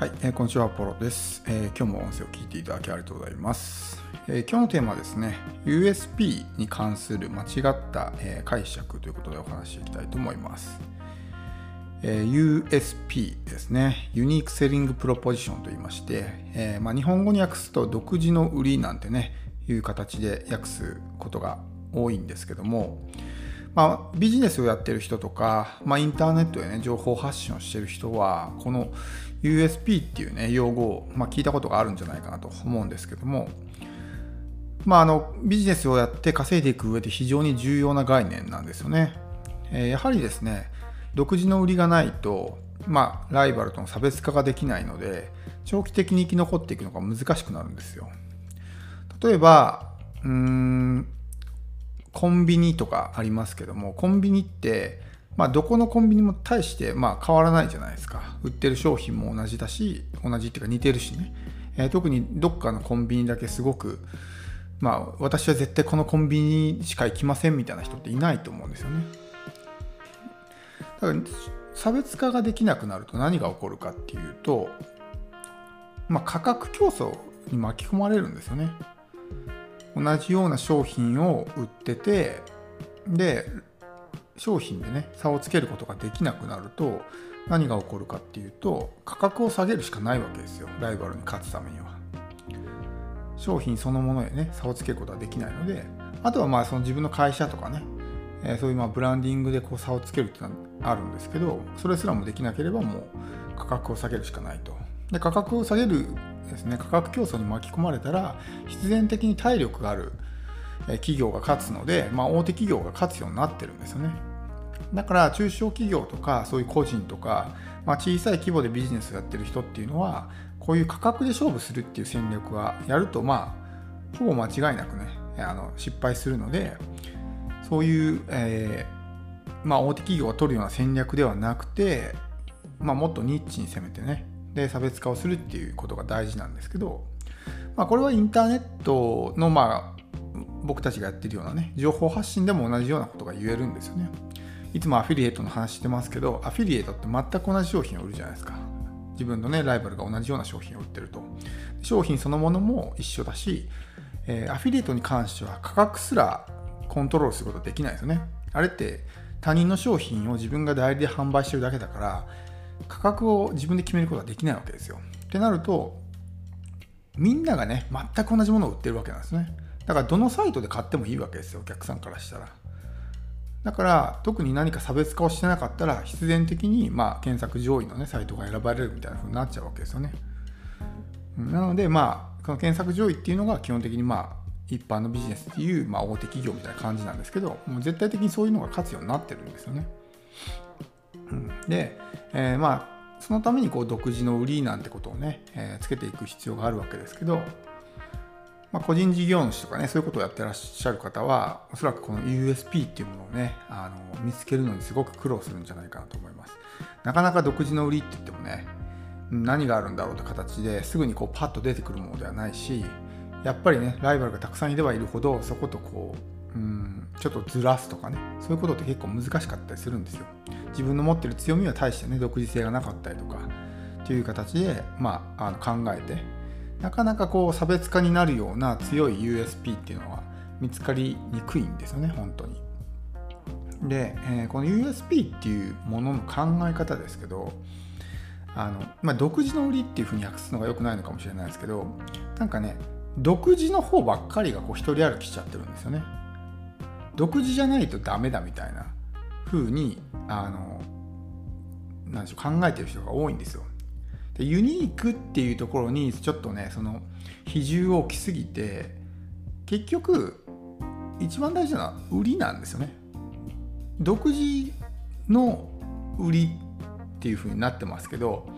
はい、えー、こんにちは、ポロです、えー、今日も音声を聞いていただきありがとうございます。えー、今日のテーマはですね、USP に関する間違った、え解釈ということでお話していきたいと思います。え USP ですね、ユニークセリングプロポジションと言いまして、えまあ、日本語に訳すと独自の売りなんてね、いう形で訳すことが多いんですけども、まあ、ビジネスをやってる人とか、まあ、インターネットでね、情報発信をしてる人は、この USP っていうね、用語を、まあ、聞いたことがあるんじゃないかなと思うんですけども、まあ、あのビジネスをやって稼いでいく上で非常に重要な概念なんですよね。えー、やはりですね、独自の売りがないと、まあ、ライバルとの差別化ができないので、長期的に生き残っていくのが難しくなるんですよ。例えば、うーん、コンビニとかありますけどもコンビニってまあ、どこのコンビニも対してまあ変わらないじゃないですか。売ってる商品も同じだし同じっていうか似てるしね、えー、特にどっかのコンビニだけすごくまあ私は絶対このコンビニしか行きませんみたいな人っていないと思うんですよね。だから差別化ができなくなると何が起こるかっていうと、まあ、価格競争に巻き込まれるんですよね。同じような商品を売っててで商品でね差をつけることができなくなると何が起こるかっていうと価格を下げるしかないわけですよ。ライバルに勝つためには。商品そのものへね差をつけることはできないのであとはまあその自分の会社とかね、え、そういうまブランディングでこう差をつけるっていうのはあるんですけどそれすらもできなければもう価格を下げるしかないと。で価格を下げるですね。価格競争に巻き込まれたら必然的に体力がある企業が勝つので、まあ、大手企業が勝つようになってるんですよね。だから中小企業とかそういう個人とか、まあ、小さい規模でビジネスをやってる人っていうのはこういう価格で勝負するっていう戦略はやるとまあほぼ間違いなくねあの失敗するのでそういう、えー、まあ、大手企業が取るような戦略ではなくて、まあ、もっとニッチに攻めてねで差別化をするっていうことが大事なんですけど、まあ、これはインターネットのまあ僕たちがやってるようなね情報発信でも同じようなことが言えるんですよね。いつもアフィリエイトの話してますけど、アフィリエイトって全く同じ商品を売るじゃないですか。自分のね、ライバルが同じような商品を売ってると。商品そのものも一緒だし、えー、アフィリエイトに関しては価格すらコントロールすることできないですよね。あれって他人の商品を自分が代理で販売してるだけだから、価格を自分で決めることはできないわけですよ。ってなると、みんながね、全く同じものを売ってるわけなんですね。だからどのサイトで買ってもいいわけですよ、お客さんからしたら。だから特に何か差別化をしてなかったら必然的にまあ検索上位のねサイトが選ばれるみたいな風になっちゃうわけですよね。なのでまあこの検索上位っていうのが基本的にまあ一般のビジネスっていうまあ大手企業みたいな感じなんですけどもう絶対的にそういうのが勝つようになってるんですよね。うん、で、えー、まあそのためにこう独自の売りなんてことをね、えー、つけていく必要があるわけですけどまあ、個人事業主とかねそういうことをやってらっしゃる方はおそらくこの USP っていうものをねあの見つけるのにすごく苦労するんじゃないかなと思います。なかなか独自の売りって言ってもね何があるんだろうって形ですぐにこうパッと出てくるものではないしやっぱりねライバルがたくさんいればいるほどそことこううんちょっとずらすとかねそういうことって結構難しかったりするんですよ自分の持ってる強みは大してね独自性がなかったりとかっていう形で、まあ、あの考えてなかなかこう差別化になるような強い USP っていうのは見つかりにくいんですよね本当に。で、えー、この USP っていうものの考え方ですけどあの、まあ、独自の売りっていうふうに訳すのが良くないのかもしれないですけどなんかね独自の方ばっかりがこう一人歩きしちゃってるんですよね。独自じゃないとダメだみたいな風にあのなんでしょう考えてる人が多いんですよ。でユニークっていうところにちょっとねその比重を置きすぎて結局一番大事なのは売りなんですよね独自の売りっていう風になってますけど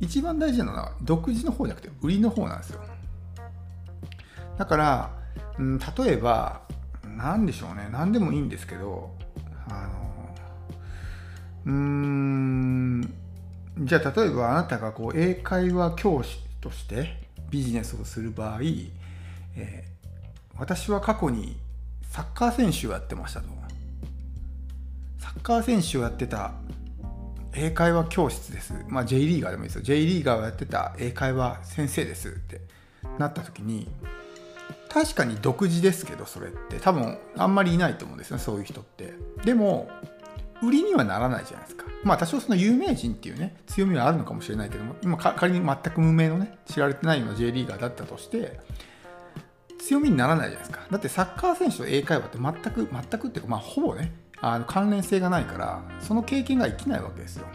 一番大事なのは独自の方じゃなくて売りの方なんですよだから、うん、例えば何でしょうね。何でもいいんですけどあのうーんじゃあ例えばあなたがこう英会話教師としてビジネスをする場合、えー、私は過去にサッカー選手をやってましたと。サッカー選手をやってた英会話教室です、まあ、J リーガーでもいいですよ。J リーガーをやってた英会話先生ですってなった時に確かに独自ですけどそれって。多分あんまりいないと思うんですよそういう人って。でも売りにはならないじゃないですか。まあ多少その有名人っていうね強みはあるのかもしれないけども今仮に全く無名のね知られてないような J リーガーだったとして強みにならないじゃないですか。だってサッカー選手と英会話って全く全くっていうかまあほぼねあの関連性がないからその経験が生きないわけですよ。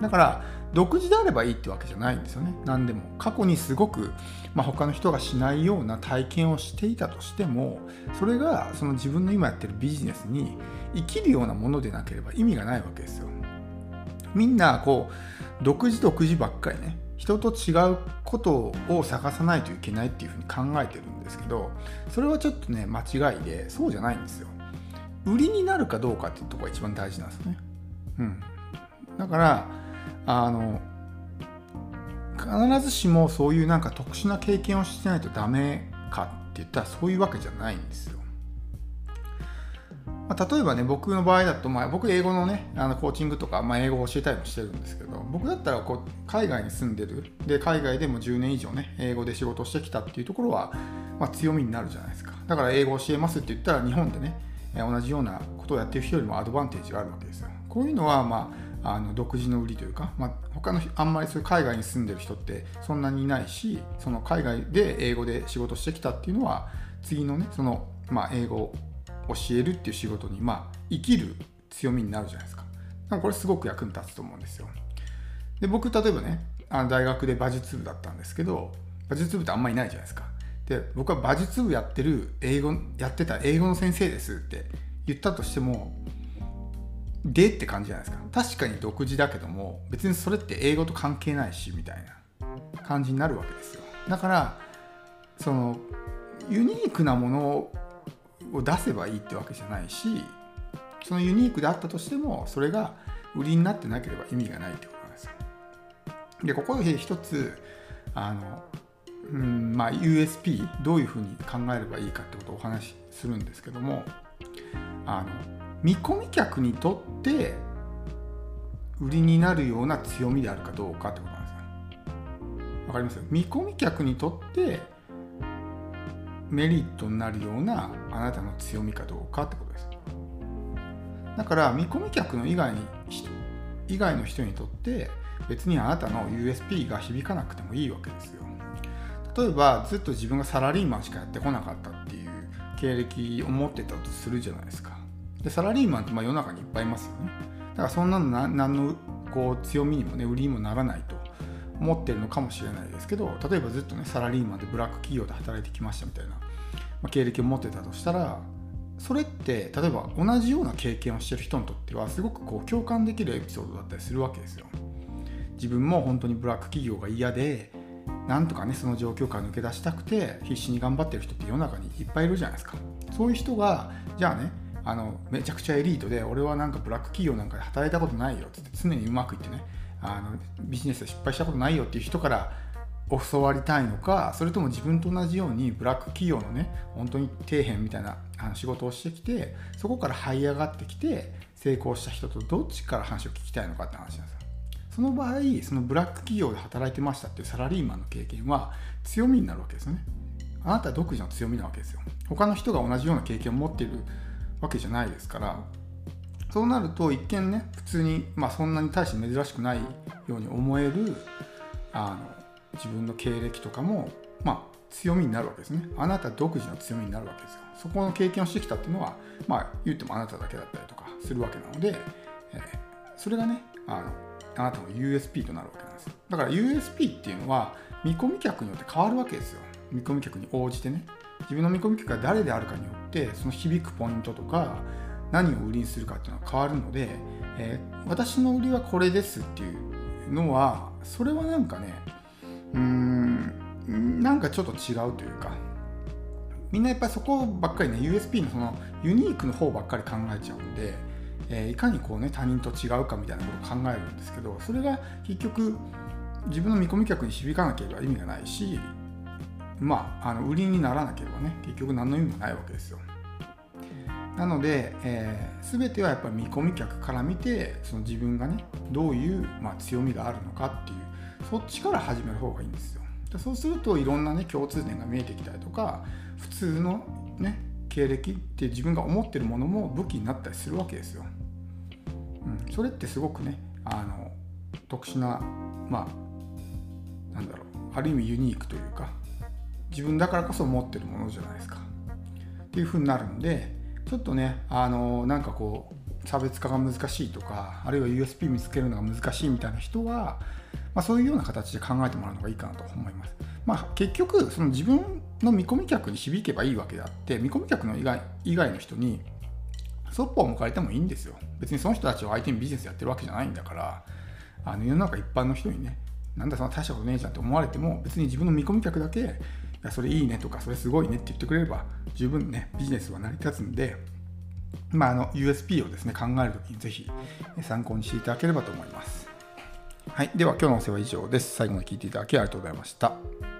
だから独自であればいいってわけじゃないんですよね。何でも。過去にすごく、まあ、他の人がしないような体験をしていたとしてもそれがその自分の今やってるビジネスに生きるようなものでなければ意味がないわけですよ。みんなこう独自独自ばっかりね人と違うことを探さないといけないっていうふうに考えてるんですけどそれはちょっとね間違いでそうじゃないんですよ。売りになるかどうかっていうとこが一番大事なんですね。うん、だからあの必ずしもそういうなんか特殊な経験をしてないとダメかって言ったらそういうわけじゃないんですよ。まあ、例えばね僕の場合だと、まあ、僕英語のねあのコーチングとか、まあ、英語を教えたりもしてるんですけど僕だったらこう海外に住んでるで海外でも10年以上ね英語で仕事してきたっていうところは、まあ、強みになるじゃないですかだから英語を教えますって言ったら日本でね同じようなことをやってる人よりもアドバンテージがあるわけですよ。こういうのは、まあ、あの独自の売りというか、まあ、他のあんまりそういう海外に住んでる人ってそんなにいないしその海外で英語で仕事してきたっていうのは次のねその、まあ、英語を教えるっていう仕事に、まあ、生きる強みになるじゃないですか。かこれすごく役に立つと思うんですよ。で僕例えばねあの大学で馬術部だったんですけど馬術部ってあんまりいないじゃないですか。で僕は馬術部やってる英語やってた英語の先生ですって言ったとしてもでって感じじゃないですか。確かに独自だけども別にそれって英語と関係ないしみたいな感じになるわけですよ。だからそのユニークなものを出せばいいってわけじゃないしそのユニークであったとしてもそれが売りになってなければ意味がないってことなんですよ。でここで一つあのうんまあ、USP どういうふうに考えればいいかってことをお話しするんですけどもあの見込み客にとって売りになるような強みであるかどうかってことなんですよ。わかります？見込み客にとってメリットになるようなあなたの強みかどうかってことです。だから見込み客の以外に以外の人にとって別にあなたの USP が響かなくてもいいわけですよ。例えばずっと自分がサラリーマンしかやってこなかったっていう経歴を持ってたとするじゃないですかでサラリーマンってまあ世の中にいっぱいいますよね。だからそんなの何のこう強みにもね売りにもならないと思ってるのかもしれないですけど例えばずっとねサラリーマンでブラック企業で働いてきましたみたいな、まあ、経歴を持ってたとしたらそれって例えば同じような経験をしてる人にとってはすごくこう共感できるエピソードだったりするわけですよ。自分も本当にブラック企業が嫌でなんとかねその状況から抜け出したくて必死に頑張ってる人って世の中にいっぱいいるじゃないですか。そういう人がじゃあねあのめちゃくちゃエリートで俺はなんかブラック企業なんかで働いたことないよって常にうまくいってねあのビジネスで失敗したことないよっていう人から教わりたいのかそれとも自分と同じようにブラック企業のね本当に底辺みたいなあの仕事をしてきてそこから這い上がってきて成功した人とどっちから話を聞きたいのかって話なんですよ。その場合そのブラック企業で働いてましたっていうサラリーマンの経験は強みになるわけですよね。あなた独自の強みなわけですよ。他の人が同じような経験を持っているわけじゃないですからそうなると一見ね普通に、まあ、そんなに大して珍しくないように思えるあの自分の経歴とかも、まあ、強みになるわけですね。あなた独自の強みになるわけですよ。そこの経験をしてきたっていうのはまあ言ってもあなただけだったりとかするわけなので、えー、それがねあのあなたの USP となるわけなんですだから USP っていうのは見込み客によって変わるわけですよ。見込み客に応じてね。自分の見込み客が誰であるかによってその響くポイントとか何を売りにするかっていうのは変わるので、えー、私の売りはこれですっていうのはそれはなんかねうーんなんかちょっと違うというかみんなやっぱりそこばっかりね USP のそのユニークの方ばっかり考えちゃうんでえー、いかにこうね他人と違うかみたいなことを考えるんですけどそれが結局自分の見込み客に響かなければ意味がないしまああの売りにならなければね結局何の意味もないわけですよ。なので、えー、全てはやっぱり見込み客から見てその自分がねどういう、まあ、強みがあるのかっていうそっちから始める方がいいんですよ。でそうするといろんなね共通点が見えてきたりとか普通のね経歴って自分が思ってるものも武器になったりするわけですよ、うん、それってすごくねあの特殊なまあなんだろうある意味ユニークというか自分だからこそ持ってるものじゃないですかっていう風になるんでちょっとねあのなんかこう差別化が難しいとかあるいは USP 見つけるのが難しいみたいな人は、まあ、そういうような形で考えてもらうのがいいかなと思います。まあ、結局その自分の見込み客に響けばいいわけであって見込み客の以外以外の人にそっぽを向かれてもいいんですよ。別にその人たちを相手にビジネスやってるわけじゃないんだからあの世の中一般の人にねなんだその大したことねえじゃんって思われても別に自分の見込み客だけやそれいいねとかそれすごいねって言ってくれれば十分ねビジネスは成り立つんでまあ、あの USP をですね考える時にぜひ参考にしていただければと思います。はい、では今日のお世話は以上です。最後まで聞いていただきありがとうございました。